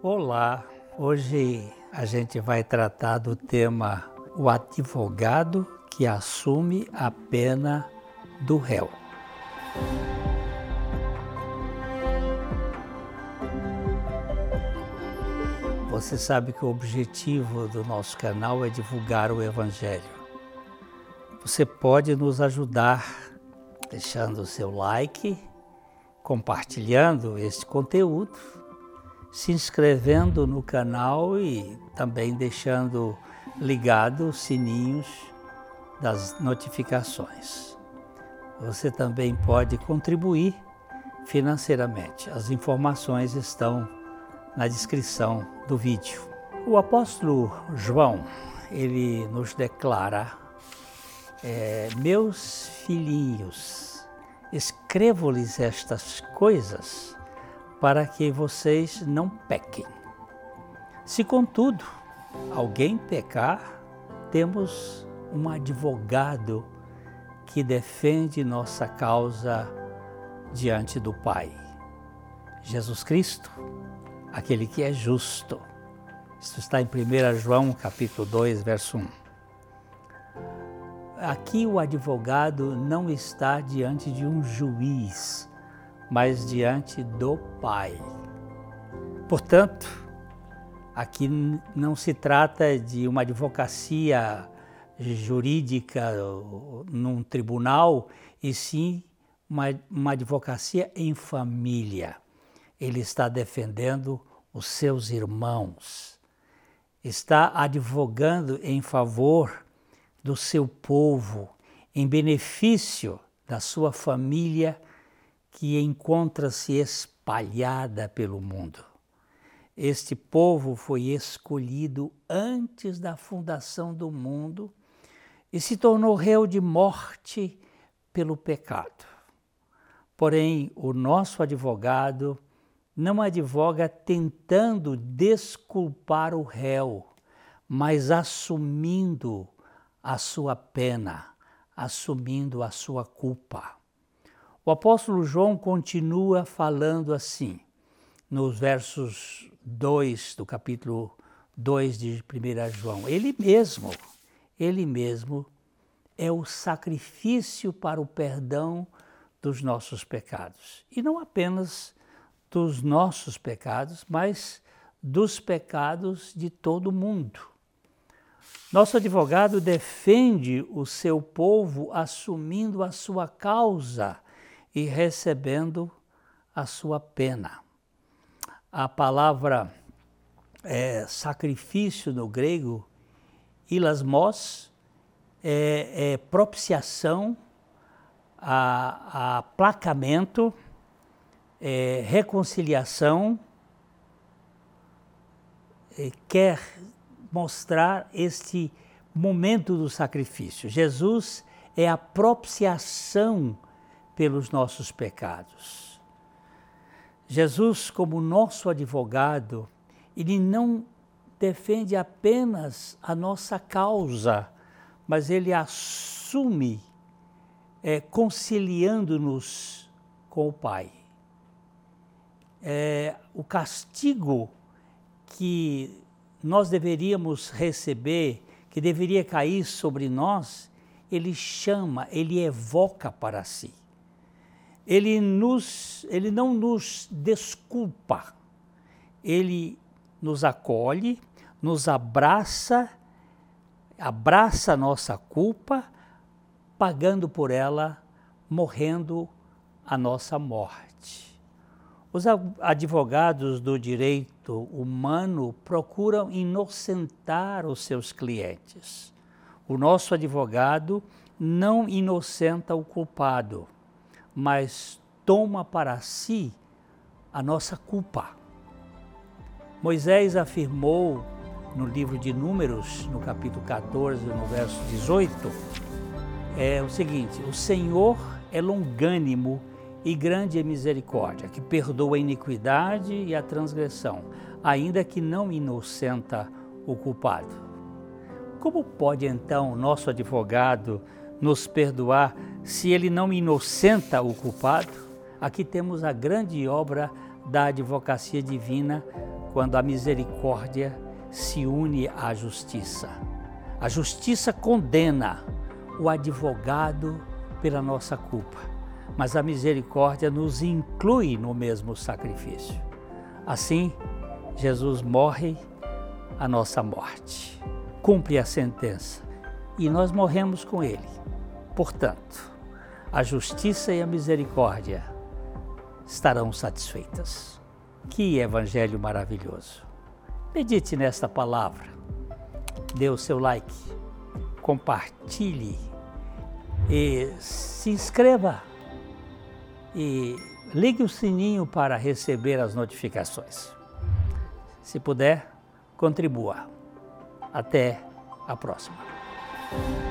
Olá, hoje a gente vai tratar do tema o advogado que assume a pena do réu. Você sabe que o objetivo do nosso canal é divulgar o Evangelho. Você pode nos ajudar deixando o seu like, compartilhando este conteúdo se inscrevendo no canal e também deixando ligado os sininhos das notificações. Você também pode contribuir financeiramente. As informações estão na descrição do vídeo. O apóstolo João, ele nos declara, é, meus filhinhos, escrevo-lhes estas coisas para que vocês não pequem. Se, contudo, alguém pecar, temos um advogado que defende nossa causa diante do Pai. Jesus Cristo, aquele que é justo. Isso está em 1 João capítulo 2, verso 1. Aqui o advogado não está diante de um juiz, mas diante do Pai. Portanto, aqui não se trata de uma advocacia jurídica num tribunal, e sim uma, uma advocacia em família. Ele está defendendo os seus irmãos, está advogando em favor do seu povo, em benefício da sua família que encontra-se espalhada pelo mundo. Este povo foi escolhido antes da fundação do mundo e se tornou réu de morte pelo pecado. Porém, o nosso advogado não advoga tentando desculpar o réu, mas assumindo a sua pena, assumindo a sua culpa. O apóstolo João continua falando assim, nos versos 2 do capítulo 2 de 1 João. Ele mesmo, ele mesmo é o sacrifício para o perdão dos nossos pecados. E não apenas dos nossos pecados, mas dos pecados de todo mundo. Nosso advogado defende o seu povo assumindo a sua causa e recebendo a sua pena. A palavra é, sacrifício no grego, ilasmos, é, é propiciação, aplacamento, é, reconciliação, é, quer mostrar este momento do sacrifício. Jesus é a propiciação pelos nossos pecados. Jesus, como nosso advogado, ele não defende apenas a nossa causa, mas ele assume é, conciliando-nos com o Pai. É, o castigo que nós deveríamos receber, que deveria cair sobre nós, ele chama, ele evoca para si ele, nos, ele não nos desculpa, ele nos acolhe, nos abraça, abraça a nossa culpa, pagando por ela, morrendo a nossa morte. Os advogados do direito humano procuram inocentar os seus clientes. O nosso advogado não inocenta o culpado mas toma para si a nossa culpa. Moisés afirmou no livro de Números, no capítulo 14, no verso 18, é o seguinte: O Senhor é longânimo e grande em misericórdia, que perdoa a iniquidade e a transgressão, ainda que não inocenta o culpado. Como pode então nosso advogado nos perdoar se ele não inocenta o culpado? Aqui temos a grande obra da advocacia divina quando a misericórdia se une à justiça. A justiça condena o advogado pela nossa culpa, mas a misericórdia nos inclui no mesmo sacrifício. Assim, Jesus morre a nossa morte, cumpre a sentença e nós morremos com ele. Portanto, a justiça e a misericórdia estarão satisfeitas. Que evangelho maravilhoso! Medite nesta palavra, dê o seu like, compartilhe e se inscreva e ligue o sininho para receber as notificações. Se puder, contribua. Até a próxima. thank you